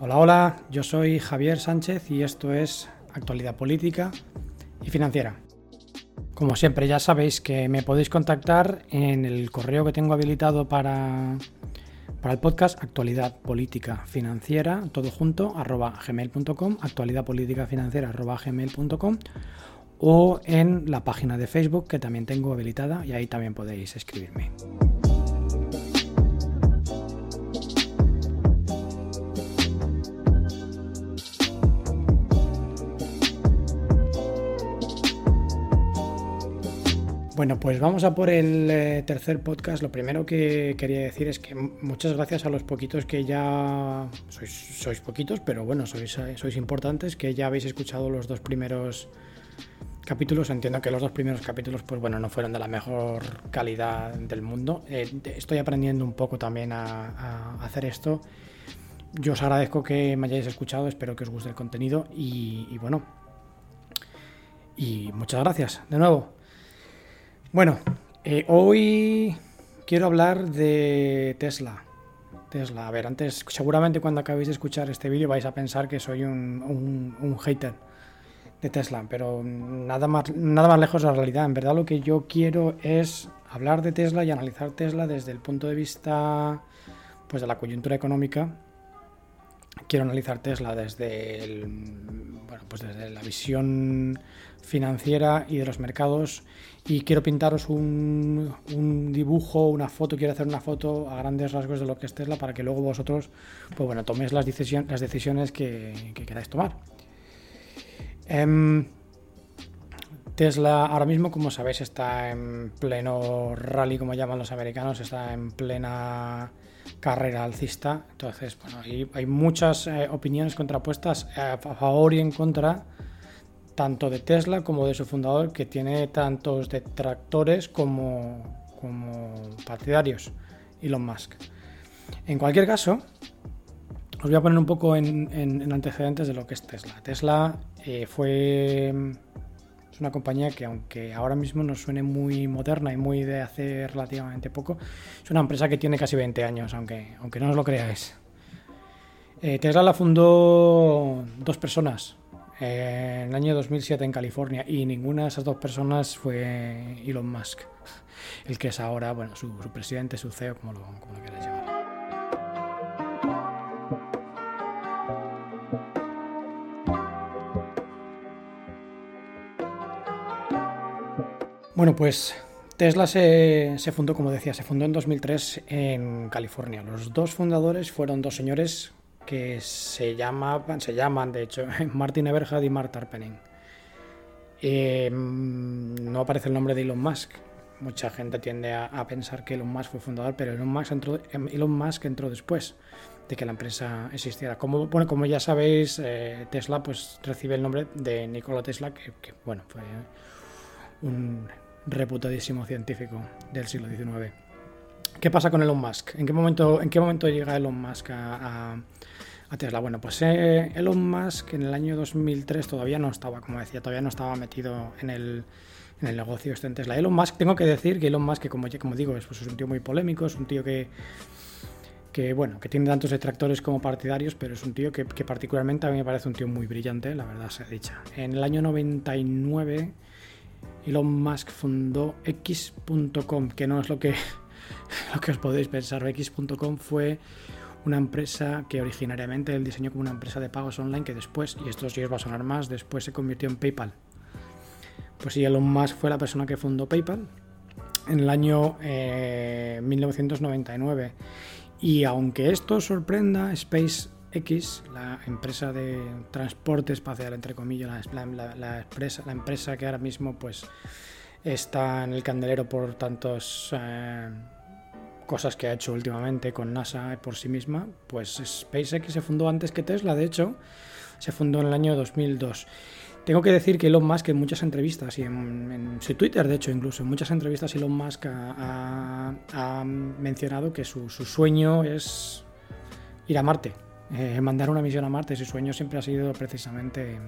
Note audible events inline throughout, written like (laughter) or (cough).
Hola, hola, yo soy Javier Sánchez y esto es Actualidad Política y Financiera. Como siempre ya sabéis que me podéis contactar en el correo que tengo habilitado para, para el podcast Actualidad Política Financiera, todo junto, arroba gmail.com, actualidad política financiera arroba gmail.com o en la página de Facebook que también tengo habilitada y ahí también podéis escribirme. Bueno, pues vamos a por el eh, tercer podcast. Lo primero que quería decir es que muchas gracias a los poquitos que ya sois, poquitos, pero bueno, sois, eh, sois importantes, que ya habéis escuchado los dos primeros capítulos. Entiendo que los dos primeros capítulos, pues bueno, no fueron de la mejor calidad del mundo. Eh, estoy aprendiendo un poco también a, hacer esto. Yo os agradezco que me hayáis escuchado, espero que os guste el contenido y, y bueno. Y muchas gracias de nuevo. Bueno, eh, hoy quiero hablar de Tesla. Tesla, a ver, antes, seguramente cuando acabéis de escuchar este vídeo vais a pensar que soy un, hater de Tesla, pero nada más, nada más lejos de la realidad. En verdad lo que yo quiero es hablar de Tesla y analizar Tesla desde el punto de vista pues, de la coyuntura económica. Quiero analizar Tesla desde, el, bueno, pues desde la visión financiera y de los mercados y quiero pintaros un, dibujo, una foto, quiero hacer una foto a grandes rasgos de lo que es Tesla para que luego vosotros, pues bueno, toméis las, las decisiones que, queráis tomar. Em, Tesla ahora mismo, como sabéis, está en pleno rally, como llaman los americanos, está en plena carrera alcista. Entonces, bueno, hay, muchas eh, opiniones contrapuestas a favor y en contra tanto de Tesla como de su fundador, que tiene tantos detractores como, como partidarios, Elon Musk. En cualquier caso, os voy a poner un poco en, antecedentes de lo que es Tesla. Tesla eh, fue es una compañía que aunque ahora mismo nos suene muy moderna y muy de hace relativamente poco, es una empresa que tiene casi 20 años, aunque, aunque no os lo creáis. Eh, Tesla la fundó dos personas, en el año 2007 en California y ninguna de esas dos personas fue Elon Musk, el que es ahora, bueno, su, presidente, su CEO, como lo, como lo queráis llamar. Bueno, pues Tesla se, fundó, como decía, se fundó en 2003 en California. Los dos fundadores fueron dos señores que se, llamaban, se llaman, de hecho, (laughs) Martin Eberhard y Mark Tarpenning. Em, no aparece el nombre de Elon Musk. Mucha gente tiende a, pensar que Elon Musk fue fundador, pero Elon Musk entró, em, Elon Musk entró después de que la empresa existiera. Como, bueno, como ya sabéis, eh, Tesla pues, recibe el nombre de Nikola Tesla, que, bueno, fue un reputadísimo científico del siglo XIX. ¿Qué pasa con Elon Musk? ¿En qué momento, en qué momento llega Elon Musk a Tesla. Bueno, pues eh, Elon Musk en el año 2003 todavía no estaba, como decía, todavía no estaba metido en el, en el negocio este en Tesla. Elon Musk, tengo que decir que Elon Musk, que como, digo, es, pues, es un tío muy polémico, es un tío que, que, bueno, que tiene tantos detractores como partidarios, pero es un tío que, particularmente a mí me parece un tío muy brillante, la verdad se ha dicha. En el año 99 Elon Musk fundó X.com, que no es lo que, (laughs) lo que os podéis pensar. X.com fue una empresa que originariamente él diseñó como una empresa de pagos online que después, y esto sí os va a sonar más, después se convirtió en PayPal. Pues sí, Elon Musk fue la persona que fundó PayPal en el año 1999. Eh, y aunque esto sorprenda, SpaceX, la empresa de transporte espacial, entre comillas, la, empresa, la empresa que ahora mismo pues, está en el candelero por tantos... Eh, cosas que ha hecho últimamente con NASA por sí misma, pues SpaceX se fundó antes que Tesla, de hecho, se fundó en el año 2002. Tengo que decir que Elon Musk en muchas entrevistas y en, su Twitter, de hecho, incluso en muchas entrevistas Elon Musk ha, mencionado que su, sueño es ir a Marte, eh, mandar una misión a Marte. Su sueño siempre ha sido precisamente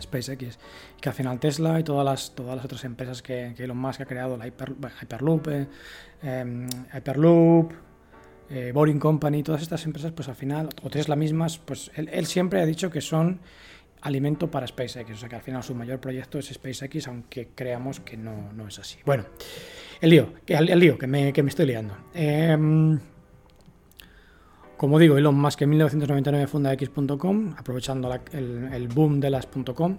SpaceX, que al final Tesla y todas las, todas las otras empresas que, Elon Musk ha creado, la Hyperloop, eh, em, Hyperloop, eh, Boring Company, todas estas empresas, pues al final, o Tesla mismas, pues él, siempre ha dicho que son alimento para SpaceX, o sea que al final su mayor proyecto es SpaceX, aunque creamos que no, no es así. Bueno, el lío, el, lío, que me, que me estoy liando. Como digo, Elon Musk en 1999 funda X.com, aprovechando el, boom de las .com,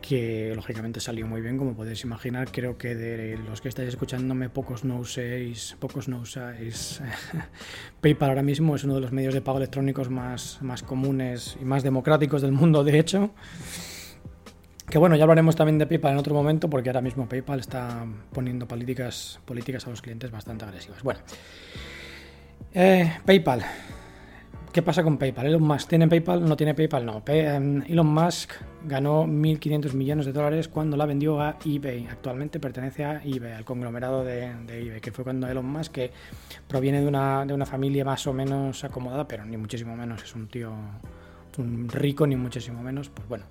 que lógicamente salió muy bien, como podéis imaginar. Creo que de los que estáis escuchándome, pocos no uséis, pocos no usáis (laughs) PayPal ahora mismo. Es uno de los medios de pago electrónicos más, más comunes y más democráticos del mundo, de hecho. Que bueno, ya hablaremos también de PayPal en otro momento, porque ahora mismo PayPal está poniendo políticas, políticas a los clientes bastante agresivas. Bueno. Eh, PayPal. ¿Qué pasa con PayPal? ¿Elon Musk tiene PayPal? ¿No tiene PayPal? No. Em, Elon Musk ganó 1.500 millones de dólares cuando la vendió a eBay. Actualmente pertenece a eBay, al conglomerado de, eBay, que fue cuando Elon Musk, que proviene de una, de una familia más o menos acomodada, pero ni muchísimo menos es un tío un rico, ni muchísimo menos, pues bueno,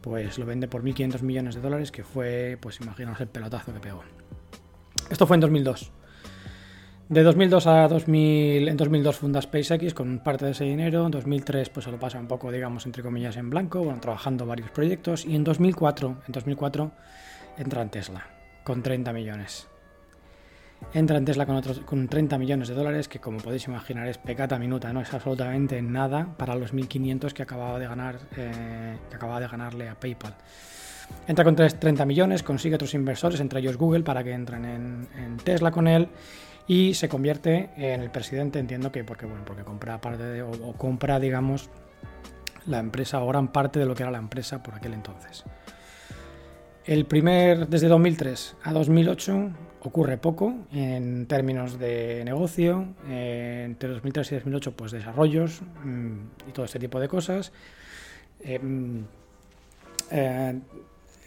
pues lo vende por 1.500 millones de dólares, que fue, pues imaginaos el pelotazo que pegó. Esto fue en 2002. De 2002 a 2000, en 2002 funda SpaceX con parte de ese dinero, en 2003 pues se lo pasa un poco, digamos, entre comillas, en blanco, bueno, trabajando varios proyectos, y en 2004, en 2004 entra en Tesla con 30 millones. Entra en Tesla con, otros, con 30 millones de dólares, que como podéis imaginar es pecata minuta, no es absolutamente nada para los 1.500 que acababa de ganar, eh, que acababa de ganarle a PayPal. Entra con 30 millones, consigue otros inversores, entre ellos Google, para que entren en, en Tesla con él y se convierte en el presidente, entiendo que porque, bueno, porque compra parte o, compra, digamos, la empresa o gran parte de lo que era la empresa por aquel entonces. El primer, desde 2003 a 2008 ocurre poco en términos de negocio, eh, entre 2003 y 2008 pues desarrollos mm, y todo este tipo de cosas. Eh, mm, eh,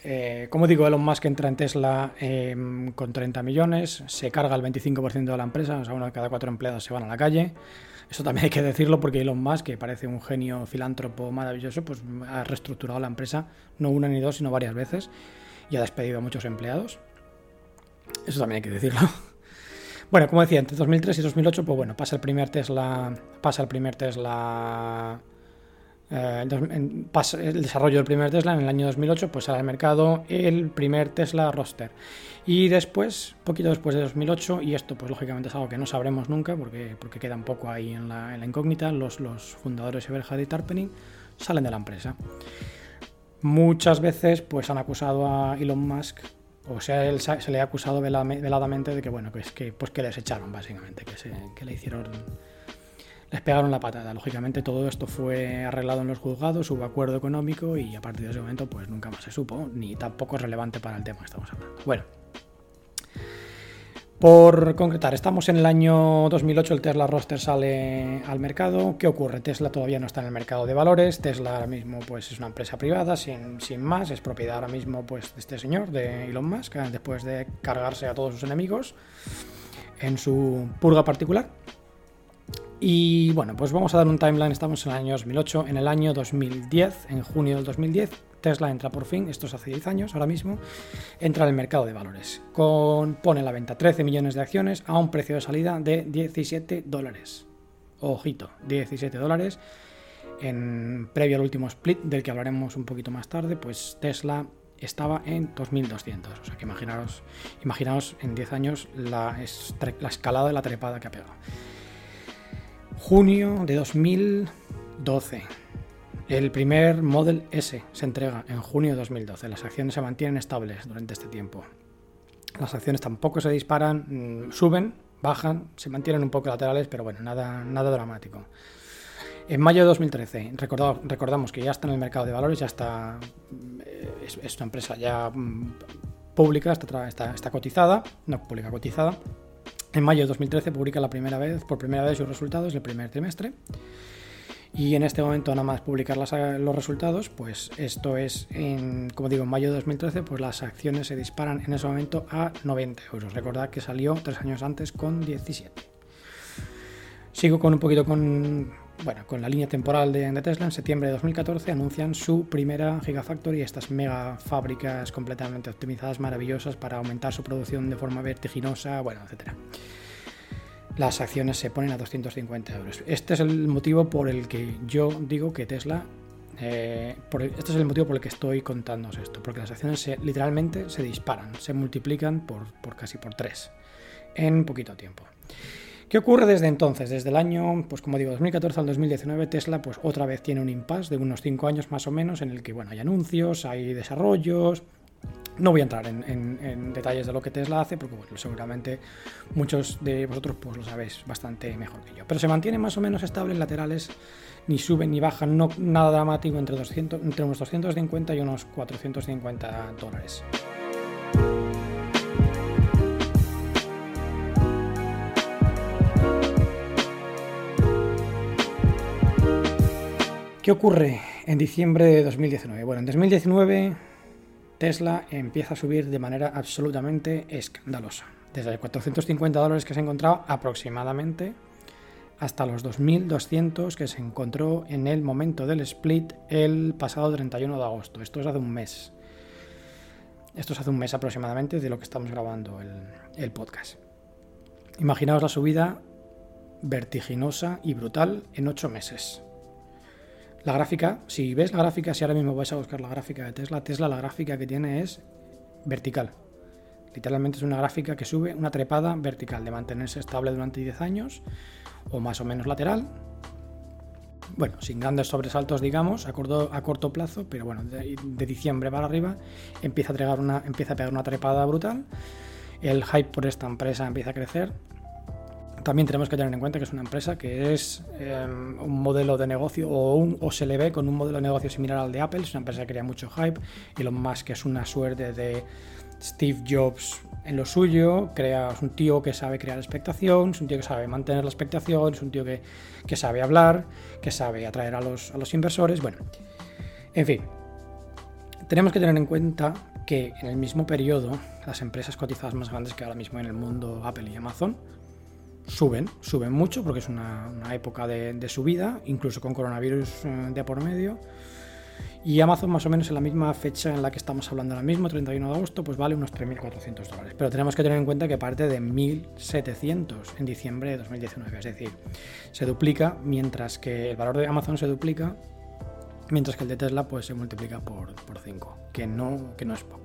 eh, como digo, Elon Musk entra en Tesla em, con 30 millones, se carga el 25% de la empresa, o sea, uno de cada cuatro empleados se van a la calle. Eso también (laughs) hay que decirlo porque Elon Musk, que parece un genio filántropo maravilloso, pues ha reestructurado la empresa no una ni dos, sino varias veces y ha despedido a muchos empleados. Eso también hay que decirlo. (laughs) Bueno, como decía, entre 2003 y 2008, pues bueno, pasa el primer Tesla, pasa el primer Tesla eh, el desarrollo del primer Tesla en el año 2008, pues sale al mercado el primer Tesla Roster. Y después, poquito después de 2008, y esto pues lógicamente es algo que no sabremos nunca porque, porque queda un poco ahí en la, incógnita, los, los fundadores Eberhard y Tarpening salen de la empresa. Muchas veces pues han acusado a Elon Musk o sea, él se le ha acusado veladamente de que bueno, que es que pues que les echaron básicamente, que, se, que le hicieron les pegaron la patada. Lógicamente todo esto fue arreglado en los juzgados, hubo acuerdo económico y a partir de ese momento pues nunca más se supo, ni tampoco es relevante para el tema que estamos hablando. Bueno, por concretar, estamos en el año 2008, el Tesla Roster sale al mercado. ¿Qué ocurre? Tesla todavía no está en el mercado de valores. Tesla ahora mismo pues, es una empresa privada, sin, sin más. Es propiedad ahora mismo pues, de este señor, de Elon Musk, después de cargarse a todos sus enemigos en su purga particular. Y bueno, pues vamos a dar un timeline, estamos en el año 2008, en el año 2010, en junio del 2010, Tesla entra por fin, esto es hace 10 años ahora mismo, entra en el mercado de valores, con, pone la venta 13 millones de acciones a un precio de salida de 17 dólares. Ojito, 17 dólares. En, previo al último split, del que hablaremos un poquito más tarde, pues Tesla estaba en 2200. O sea que imaginaos en 10 años la, la escalada de la trepada que ha pegado. Junio de 2012. El primer Model S se entrega en junio de 2012. Las acciones se mantienen estables durante este tiempo. Las acciones tampoco se disparan, mm, suben, bajan, se mantienen un poco laterales, pero bueno, nada, nada dramático. En mayo de 2013, recordamos que ya está en el mercado de valores, ya está, eh, es, una empresa ya mm, pública, está, está cotizada, no pública, cotizada. En mayo de 2013 publica la primera vez, por primera vez sus resultados del primer trimestre. Y en este momento nada más publicar los resultados, pues esto es, en, como digo, en mayo de 2013, pues las acciones se disparan en ese momento a 90 euros. Recordad que salió tres años antes con 17. Sigo con un poquito con, bueno, con la línea temporal de, Tesla, en septiembre de 2014 anuncian su primera Gigafactory, estas mega fábricas completamente optimizadas, maravillosas para aumentar su producción de forma vertiginosa, bueno, etcétera. Las acciones se ponen a 250 euros. Este es el motivo por el que yo digo que Tesla eh, este es el motivo por el que estoy contándoos esto, porque las acciones literalmente se disparan, se multiplican por, por casi por tres en poquito tiempo. ¿Qué ocurre desde entonces? Desde el año, pues como digo, 2014 al 2019, Tesla pues otra vez tiene un impasse de unos 5 años más o menos en el que bueno, hay anuncios, hay desarrollos. No voy a entrar en, detalles de lo que Tesla hace, porque seguramente muchos de vosotros pues, lo sabéis bastante mejor que yo. Pero se mantiene más o menos estable en laterales, ni suben ni bajan, no, nada dramático entre, 200, entre unos 250 y unos 450 dólares. ¿Qué ocurre en diciembre de 2019? Bueno, en 2019 Tesla empieza a subir de manera absolutamente escandalosa. Desde 450 dólares que se encontraba aproximadamente hasta los 2.200 que se encontró en el momento del split el pasado 31 de agosto. Esto es hace un mes. Esto es hace un mes aproximadamente de lo que estamos grabando el, el podcast. Imaginaos la subida vertiginosa y brutal en 8 meses. La gráfica, si ves la gráfica, si ahora mismo vais a buscar la gráfica de Tesla, Tesla la gráfica que tiene es vertical. Literalmente es una gráfica que sube una trepada vertical de mantenerse estable durante 10 años o más o menos lateral. Bueno, sin grandes sobresaltos, digamos, a corto, a corto plazo, pero bueno, de, diciembre para arriba empieza a, una, empieza a pegar una trepada brutal. El hype por esta empresa empieza a crecer también tenemos que tener en cuenta que es una empresa que es em, un modelo de negocio o, un, o se le ve con un modelo de negocio similar al de Apple. Es una empresa que crea mucho hype y lo más que es una suerte de Steve Jobs en lo suyo. Crea, es un tío que sabe crear expectación, es un tío que sabe mantener la expectación, es un tío que, que sabe hablar, que sabe atraer a los, a los inversores. Bueno, en fin, tenemos que tener en cuenta que en el mismo periodo las empresas cotizadas más grandes que ahora mismo en el mundo, Apple y Amazon, suben, suben mucho porque es una, época de, subida, incluso con coronavirus eh, de por medio. Y Amazon más o menos en la misma fecha en la que estamos hablando ahora mismo, 31 de agosto, pues vale unos 3.400 dólares. Pero tenemos que tener en cuenta que parte de 1.700 en diciembre de 2019. Es decir, se duplica mientras que el valor de Amazon se duplica, mientras que el de Tesla pues se multiplica por, por 5, que no, que no es poco.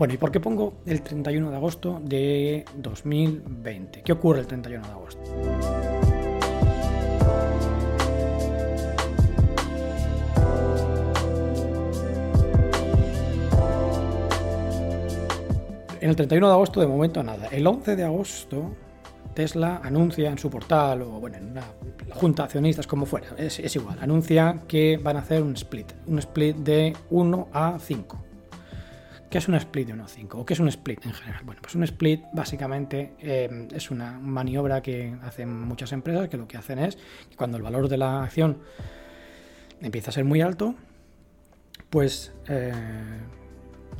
Bueno, ¿y por qué pongo el 31 de agosto de 2020? ¿Qué ocurre el 31 de agosto? En el 31 de agosto de momento nada. El 11 de agosto Tesla anuncia en su portal o bueno, en una junta de accionistas como fuera, es, es, igual, anuncia que van a hacer un split, un split de 1 a 5. ¿Qué es un split de 1.5? ¿O qué es un split en general? Bueno, pues un split básicamente eh, es una maniobra que hacen muchas empresas que lo que hacen es que cuando el valor de la acción empieza a ser muy alto, pues eh,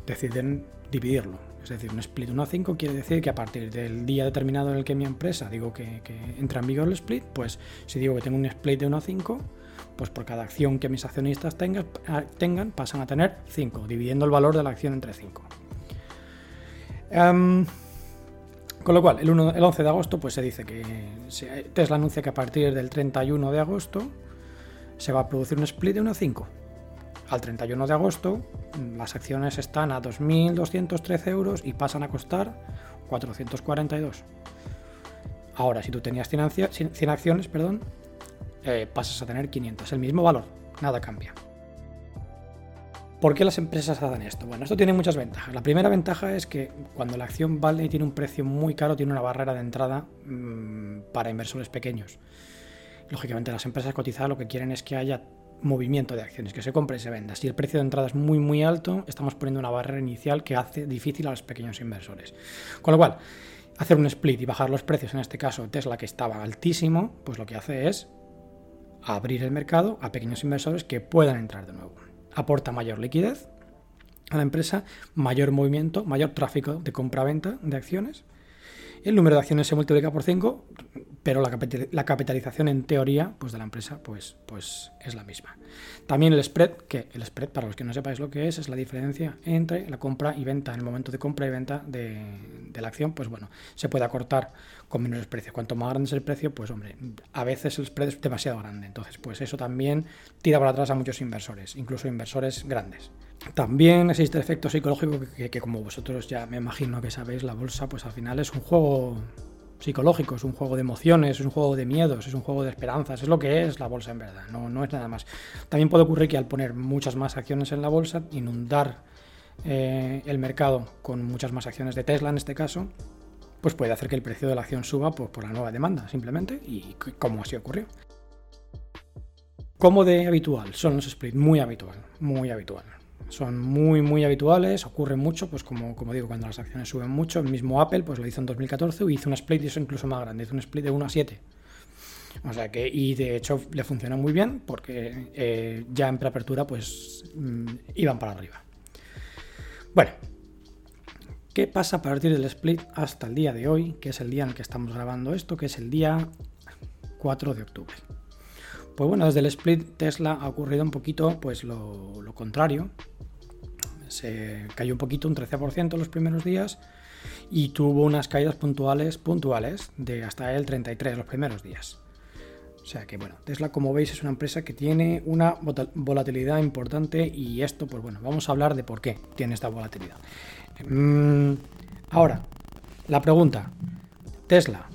deciden dividirlo. Es decir, un split 1 a 5 quiere decir que a partir del día determinado en el que mi empresa digo que, que entra en vigor el split, pues si digo que tengo un split de 1 a 5, pues por cada acción que mis accionistas tengan, ah, tengan pasan a tener 5, dividiendo el valor de la acción entre 5. Em, con lo cual, el, 11 de agosto pues se dice que Tesla anuncia que a partir del 31 de agosto se va a producir un split de 1 a 5. Al 31 de agosto las acciones están a 2.213 euros y pasan a costar 442. Ahora, si tú tenías 100 acciones, perdón, eh, pasas a tener 500, el mismo valor, nada cambia. ¿Por qué las empresas hacen esto? Bueno, esto tiene muchas ventajas. La primera ventaja es que cuando la acción vale y tiene un precio muy caro, tiene una barrera de entrada mm, para inversores pequeños. Lógicamente, las empresas cotizadas lo que quieren es que haya movimiento de acciones, que se compre y se venda. Si el precio de entrada es muy muy alto, estamos poniendo una barrera inicial que hace difícil a los pequeños inversores. Con lo cual, hacer un split y bajar los precios, en este caso Tesla que estaba altísimo, pues lo que hace es abrir el mercado a pequeños inversores que puedan entrar de nuevo. Aporta mayor liquidez a la empresa, mayor movimiento, mayor tráfico de compra-venta de acciones El número de acciones se multiplica por 5, pero la, capitalización en teoría pues de la empresa pues, pues es la misma. También el spread, que el spread, para los que no sepáis lo que es, es la diferencia entre la compra y venta. En el momento de compra y venta de, la acción, pues bueno, se puede acortar con menores precios. Cuanto más grande es el precio, pues hombre, a veces el spread es demasiado grande. Entonces, pues eso también tira para atrás a muchos inversores, incluso inversores grandes. También existe el efecto psicológico que, como vosotros ya me imagino que sabéis, la bolsa pues al final es un juego psicológico, es un juego de emociones, es un juego de miedos, es un juego de esperanzas, es lo que es la bolsa en verdad, no, es nada más. También puede ocurrir que al poner muchas más acciones en la bolsa, inundar eh, el mercado con muchas más acciones de Tesla en este caso, pues puede hacer que el precio de la acción suba por la nueva demanda, simplemente, y como así ocurrió. Como de habitual, son los split, muy habitual, muy habitual son muy, muy habituales, ocurren mucho, pues como, como digo, cuando las acciones suben mucho, el mismo Apple pues lo hizo en 2014 y hizo un split y eso incluso más grande, hizo un split de 1 a 7. O sea que, y de hecho le funciona muy bien porque eh, ya en preapertura pues mm, iban para arriba. Bueno, ¿qué pasa a partir del split hasta el día de hoy, que es el día en el que estamos grabando esto, que es el día 4 de octubre? Pues bueno, desde el split Tesla ha ocurrido un poquito pues lo, contrario, se cayó un poquito, un 13% los primeros días y tuvo unas caídas puntuales, puntuales de hasta el 33 los primeros días. O sea que bueno, Tesla como veis es una empresa que tiene una volatilidad importante y esto pues bueno, vamos a hablar de por qué tiene esta volatilidad. Mm, ahora, la pregunta, Tesla,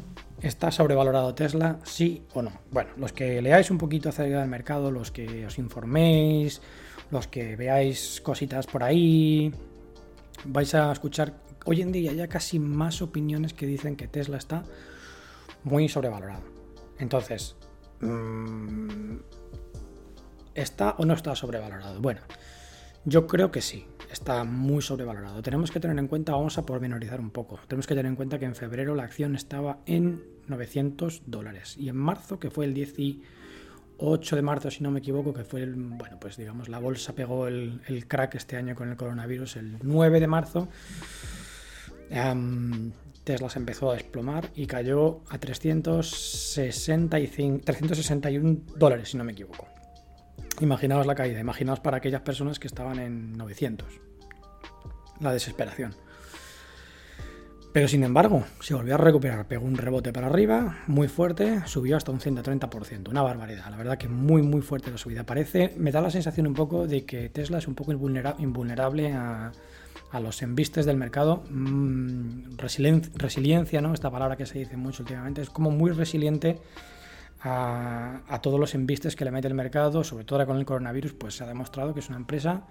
¿está sobrevalorado Tesla? Sí o no. Bueno, los que leáis un poquito acerca del mercado, los que os informéis, los que veáis cositas por ahí, vais a escuchar hoy en día ya casi más opiniones que dicen que Tesla está muy sobrevalorado. Entonces, mm, ¿está o no está sobrevalorado? Bueno, yo creo que sí, está muy sobrevalorado. Tenemos que tener en cuenta, vamos a pormenorizar un poco, tenemos que tener en cuenta que en febrero la acción estaba en 900 dólares y en marzo, que fue el 10 8 de marzo, si no me equivoco, que fue el, bueno, pues digamos, la bolsa pegó el, crack este año con el coronavirus, el 9 de marzo, Tesla se empezó a desplomar y cayó a 365, 361 dólares, si no me equivoco. Imaginaos la caída, imaginaos para aquellas personas que estaban en 900. La desesperación. Pero sin embargo, se volvió a recuperar, pegó un rebote para arriba, muy fuerte, subió hasta un 130%, una barbaridad. La verdad que muy, muy fuerte la subida. Parece, me da la sensación un poco de que Tesla es un poco invulnerable a, los embistes del mercado. Mm, resiliencia, ¿no? Esta palabra que se dice mucho últimamente, es como muy resiliente a, a todos los embistes que le mete el mercado, sobre todo ahora con el coronavirus, pues se ha demostrado que es una empresa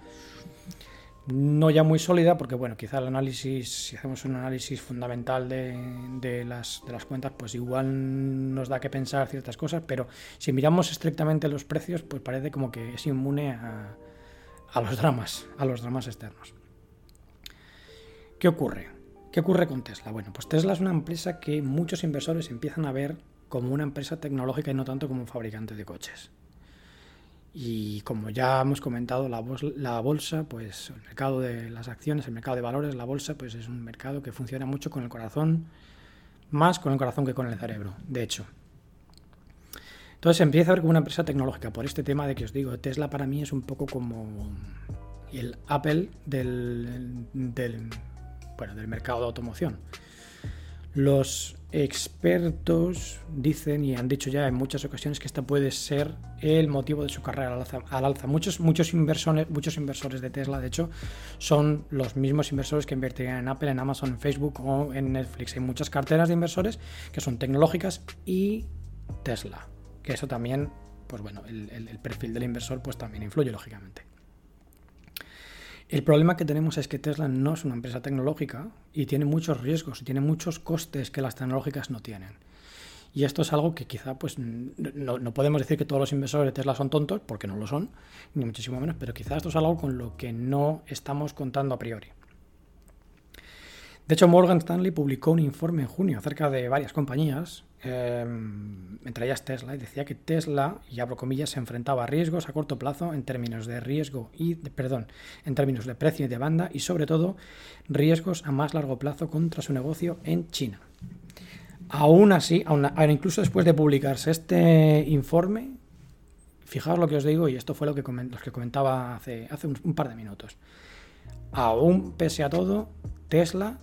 no ya muy sólida, porque bueno, quizá el análisis, si hacemos un análisis fundamental de, las, de las cuentas, pues igual nos da que pensar ciertas cosas, pero si miramos estrictamente los precios, pues parece como que es inmune a, a los dramas, a los dramas externos. ¿Qué ocurre? ¿Qué ocurre con Tesla? Bueno, pues Tesla es una empresa que muchos inversores empiezan a ver como una empresa tecnológica y no tanto como un fabricante de coches. Y como ya hemos comentado, la bolsa, pues el mercado de las acciones, el mercado de valores, la bolsa, pues es un mercado que funciona mucho con el corazón, más con el corazón que con el cerebro, de hecho. Entonces empieza a ver como una empresa tecnológica, por este tema de que os digo, Tesla para mí es un poco como el Apple del, del, bueno, del mercado de automoción. Los expertos dicen y han dicho ya en muchas ocasiones que esta puede ser el motivo de su carrera al alza. Muchos, muchos, inversores, muchos inversores de Tesla, de hecho, son los mismos inversores que invertirían en Apple, en Amazon, en Facebook o en Netflix. Hay muchas carteras de inversores que son tecnológicas y Tesla, que eso también, pues bueno, el, el perfil del inversor pues también influye lógicamente. El problema que tenemos es que Tesla no es una empresa tecnológica y tiene muchos riesgos y tiene muchos costes que las tecnológicas no tienen. Y esto es algo que quizá pues no, podemos decir que todos los inversores de Tesla son tontos, porque no lo son, ni muchísimo menos, pero quizá esto es algo con lo que no estamos contando a priori. De hecho, Morgan Stanley publicó un informe en junio acerca de varias compañías Em, entre ellas Tesla, y decía que Tesla, y abro comillas, se enfrentaba a riesgos a corto plazo en términos de riesgo y, perdón, en términos de precio y de banda y sobre todo riesgos a más largo plazo contra su negocio en China. Aún así, incluso después de publicarse este informe, fijaos lo que os digo, y esto fue lo que, que comentaba hace, hace un, par de minutos. Aún pese a todo, Tesla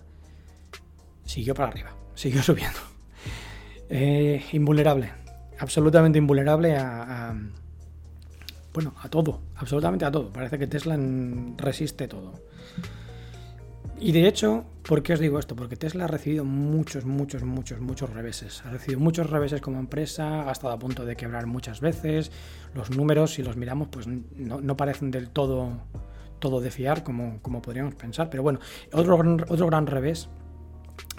siguió para arriba, siguió subiendo. Invulnerable, absolutamente invulnerable a, bueno, a todo, absolutamente a todo. Parece que Tesla resiste todo. Y de hecho, ¿por qué os digo esto? Porque Tesla ha recibido muchos, muchos, muchos, muchos reveses. Ha recibido muchos reveses como empresa, ha estado a punto de quebrar muchas veces. Los números, si los miramos, pues no, parecen del todo, todo de fiar como, como podríamos pensar. Pero bueno, otro, otro gran revés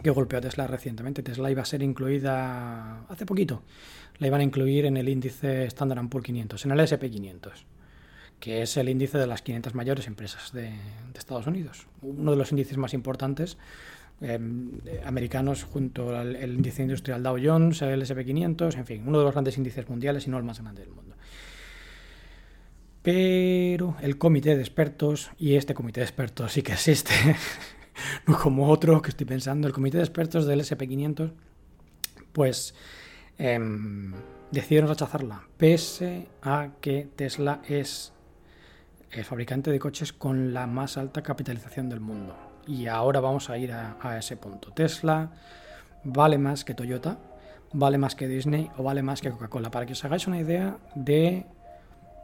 que golpeó a Tesla recientemente. Tesla iba a ser incluida hace poquito. La iban a incluir en el índice Standard Poor's 500, en el SP500 que es el índice de las 500 mayores empresas de, Estados Unidos. Uno de los índices más importantes em, americanos junto al índice industrial Dow Jones, el SP500, en fin, uno de los grandes índices mundiales y no el más grande del mundo. Pero el comité de expertos, y este comité de expertos sí que existe, (laughs) (laughs) no como otro que estoy pensando, el comité de expertos del SP500, pues em, decidieron rechazarla, pese a que Tesla es el fabricante de coches con la más alta capitalización del mundo. Y ahora vamos a ir a, ese punto. Tesla vale más que Toyota, vale más que Disney o vale más que Coca-Cola. Para que os hagáis una idea de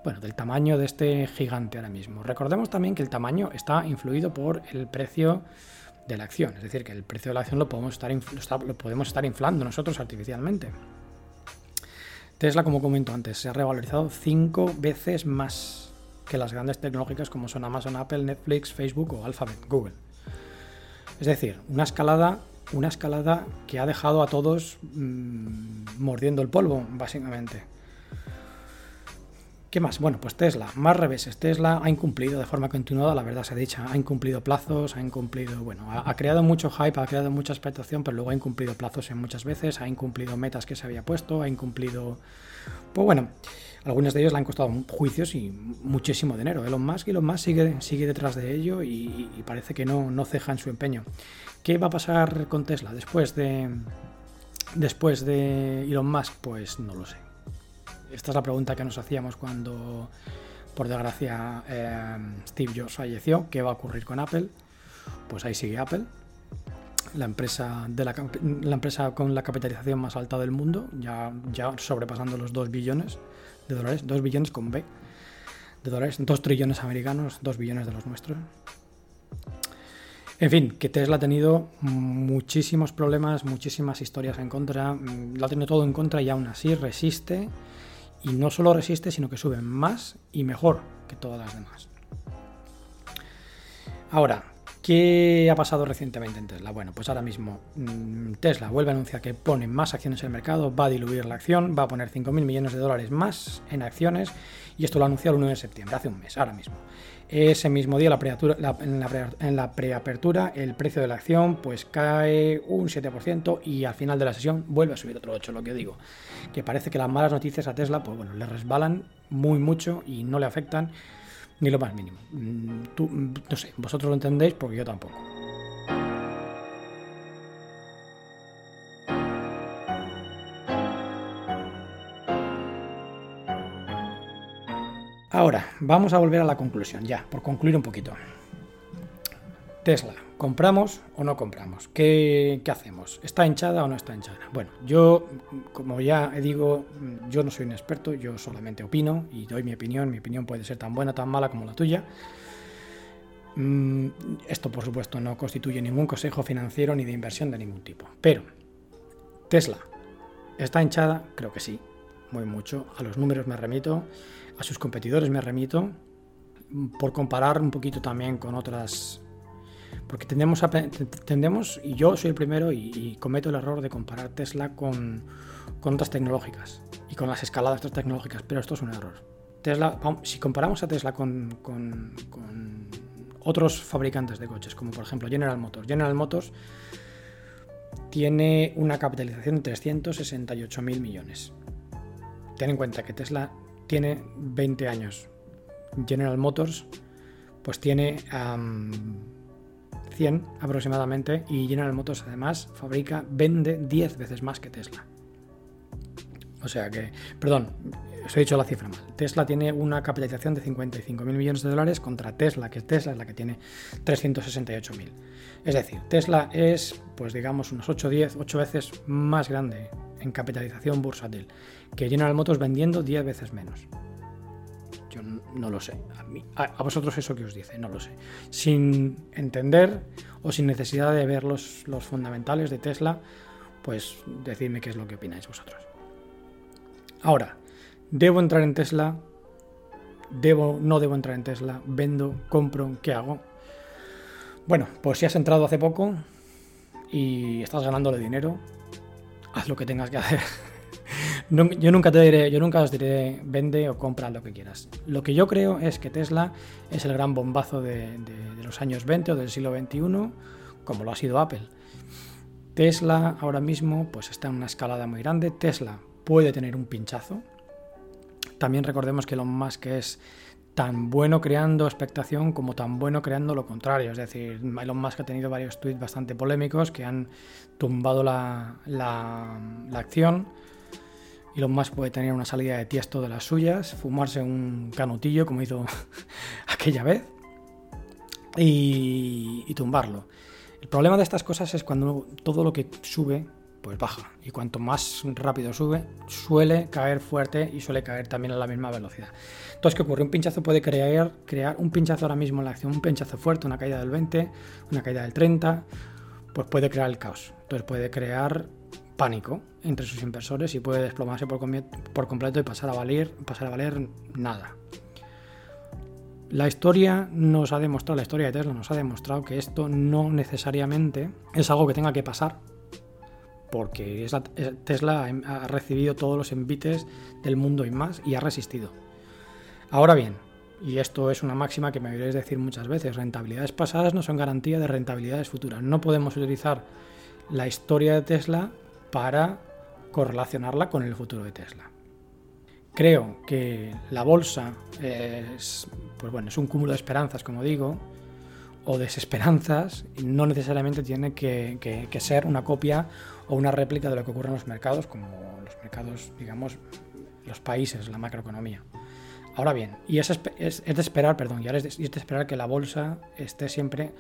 bueno, del tamaño de este gigante ahora mismo. Recordemos también que el tamaño está influido por el precio de la acción, es decir, que el precio de la acción lo podemos estar, lo podemos estar inflando nosotros artificialmente. Tesla, como comento antes, se ha revalorizado cinco veces más que las grandes tecnológicas como son Amazon, Apple, Netflix, Facebook o Alphabet, Google. Es decir, una escalada, una escalada que ha dejado a todos mm, mordiendo el polvo, básicamente. ¿Qué más? Bueno, pues Tesla, más reveses. Tesla ha incumplido de forma continuada, la verdad se ha dicho, ha incumplido plazos, ha incumplido, bueno, ha, creado mucho hype, ha creado mucha expectación, pero luego ha incumplido plazos en muchas veces, ha incumplido metas que se había puesto, ha incumplido, pues bueno, algunos de ellos le han costado juicios y muchísimo dinero. Elon Musk, Elon Musk sigue, sigue detrás de ello y, parece que no, no ceja en su empeño. ¿Qué va a pasar con Tesla después de, después de Elon Musk? Pues no lo sé. Esta es la pregunta que nos hacíamos cuando, por desgracia, eh, Steve Jobs falleció. ¿Qué va a ocurrir con Apple? Pues ahí sigue Apple, la, empresa con la capitalización más alta del mundo, ya, ya sobrepasando los 2 billones de dólares, 2 billones con B de dólares, 2 trillones americanos, 2 billones de los nuestros. En fin, que Tesla ha tenido muchísimos problemas, muchísimas historias en contra, mm, lo ha tenido todo en contra y aún así resiste. Y no solo resiste, sino que sube más y mejor que todas las demás. Ahora, ¿Qué ha pasado recientemente en Tesla? Bueno, pues ahora mismo mm, Tesla vuelve a anunciar que pone más acciones en el mercado, va a diluir la acción, va a poner 5.000 millones de dólares más en acciones y esto lo anunció el 1 de septiembre, hace un mes, ahora mismo. Ese mismo día, en, la preapertura, el precio de la acción pues cae un 7% y al final de la sesión vuelve a subir otro 8%, lo que digo. Que parece que las malas noticias a Tesla pues bueno, le resbalan muy mucho y no le afectan ni lo más mínimo. Mm, tú, no sé, vosotros lo entendéis porque yo tampoco. Ahora, vamos a volver a la conclusión, ya, por concluir un poquito. Tesla, ¿compramos o no compramos? ¿Qué, hacemos? ¿Está hinchada o no está hinchada? Bueno, yo, como ya digo, yo no soy un experto, yo solamente opino y doy mi opinión. Mi opinión puede ser tan buena tan mala como la tuya. Mm, esto, por supuesto, no constituye ningún consejo financiero ni de inversión de ningún tipo. Pero, Tesla, ¿está hinchada? Creo que sí, muy mucho. A los números me remito, a sus competidores me remito. Por comparar un poquito también con otras porque tendemos, y yo soy el primero y, cometo el error de comparar Tesla con, otras tecnológicas y con las escaladas de otras tecnológicas, pero esto es un error. Tesla, si comparamos a Tesla con, con, otros fabricantes de coches, como por ejemplo General Motors, General Motors tiene una capitalización de 368 mil millones. Ten en cuenta que Tesla tiene 20 años. General Motors pues tiene 100 aproximadamente y General Motors además fabrica, vende 10 veces más que Tesla. O sea que, perdón, os he dicho la cifra mal. Tesla tiene una capitalización de 55.000 millones de dólares contra Tesla, que Tesla es la que tiene 368.000. Es decir, Tesla es, pues digamos, unos 8, 10, 8 veces más grande en capitalización bursátil que General Motors vendiendo 10 veces menos. No lo sé. A, a, vosotros eso que os dice, no lo sé. Sin entender o sin necesidad de ver los, los fundamentales de Tesla, pues decidme qué es lo que opináis vosotros. Ahora, ¿debo entrar en Tesla? ¿Debo, no debo entrar en Tesla? ¿Vendo? ¿Compro? ¿Qué hago? Bueno, pues si has entrado hace poco y estás ganándole dinero, haz lo que tengas que hacer. (laughs) yo nunca te diré, yo nunca os diré vende o compra lo que quieras. Lo que yo creo es que Tesla es el gran bombazo de, los años 20 o del siglo XXI, como lo ha sido Apple. Tesla ahora mismo pues está en una escalada muy grande. Tesla puede tener un pinchazo. También recordemos que Elon Musk es tan bueno creando expectación como tan bueno creando lo contrario. Es decir, Elon Musk ha tenido varios tweets bastante polémicos que han tumbado la, la acción. Elon Musk puede tener una salida de tiesto de las suyas, fumarse un canutillo como hizo (laughs) aquella vez y, tumbarlo. El problema de estas cosas es cuando todo lo que sube pues baja. Y cuanto más rápido sube, suele caer fuerte y suele caer también a la misma velocidad. Entonces, ¿qué ocurre? Un pinchazo puede crear, crear un pinchazo ahora mismo en la acción, un pinchazo fuerte, una caída del 20, una caída del 30, pues puede crear el caos. Entonces puede crear pánico entre sus inversores y puede desplomarse por, completo y pasar a, valer, pasar a valer nada. La historia nos ha demostrado, la historia de Tesla nos ha demostrado que esto no necesariamente es algo que tenga que pasar porque Tesla ha recibido todos los envites del mundo y más y ha resistido. Ahora bien, y esto es una máxima que me oiréis decir muchas veces, rentabilidades pasadas no son garantía de rentabilidades futuras. No podemos utilizar la historia de Tesla para correlacionarla con el futuro de Tesla. Creo que la bolsa es, pues bueno, es un cúmulo de esperanzas, como digo, o desesperanzas, no necesariamente tiene que, ser una copia o una réplica de lo que ocurre en los mercados, como los mercados, digamos, los países, la macroeconomía. Ahora bien, y es, es, de esperar, perdón, y de, es de esperar que la bolsa esté siempre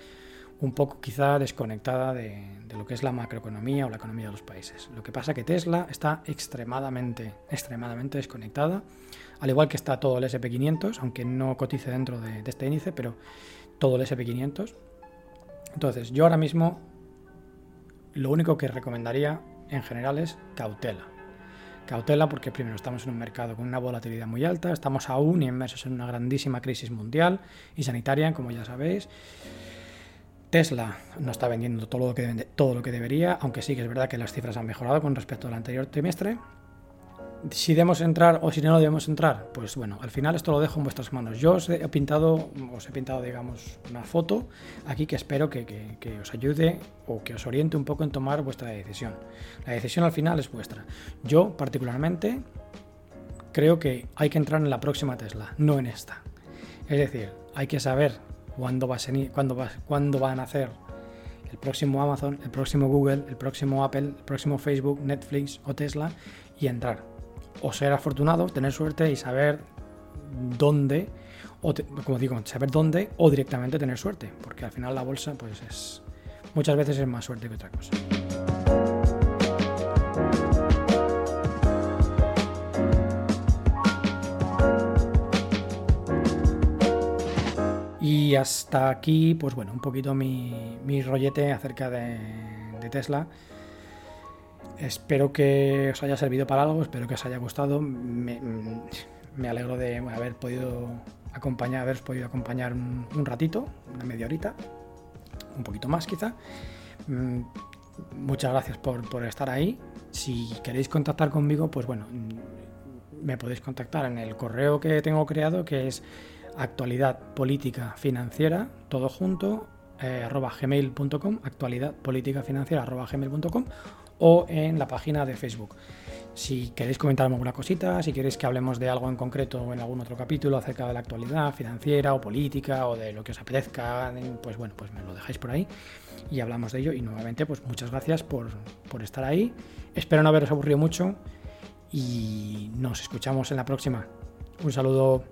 un poco quizá desconectada de, lo que es la macroeconomía o la economía de los países. Lo que pasa es que Tesla está extremadamente, extremadamente desconectada, al igual que está todo el SP500, aunque no cotice dentro de, de este índice, pero todo el SP500. Entonces, yo ahora mismo lo único que recomendaría en general es cautela. Cautela porque primero estamos en un mercado con una volatilidad muy alta, estamos aún inmersos en una grandísima crisis mundial y sanitaria, como ya sabéis. Tesla no está vendiendo todo lo que, todo lo que debería, aunque sí que es verdad que las cifras han mejorado con respecto al anterior trimestre si debemos entrar o si no debemos entrar, pues bueno, al final esto lo dejo en vuestras manos. Yo os he pintado, os he pintado, digamos, una foto aquí que espero que, que, que, os ayude o que os oriente un poco en tomar vuestra decisión. La decisión al final es vuestra. Yo, particularmente, creo que hay que entrar en la próxima Tesla, no en esta. Es decir, hay que saber cuándo va a, ser, cuándo va, cuándo van a hacer el próximo Amazon, el próximo Google, el próximo Apple, el próximo Facebook, Netflix o Tesla y entrar o ser afortunado, tener suerte y saber dónde, o como digo, saber dónde o directamente tener suerte, porque al final la bolsa pues es muchas veces es más suerte que otra cosa. Hasta aquí, pues bueno, un poquito mi, mi rollete acerca de, Tesla. Espero que os haya servido para algo, espero que os haya gustado. Me, me alegro de haber podido acompañar, haberos podido acompañar un, un, ratito, una media horita, un poquito más quizá. Mm, muchas gracias por, por, estar ahí. Si queréis contactar conmigo, pues bueno, mm, me podéis contactar en el correo que tengo creado, que es actualidad política financiera, todo junto, eh, arroba gmail.com, actualidad política financiera, arroba gmail.com o en la página de Facebook. Si queréis comentarme alguna cosita, si queréis que hablemos de algo en concreto en algún otro capítulo acerca de la actualidad financiera o política o de lo que os apetezca, pues bueno, pues me lo dejáis por ahí y hablamos de ello. Y nuevamente, pues muchas gracias por, por estar ahí. Espero no haberos aburrido mucho y nos escuchamos en la próxima. Un saludo.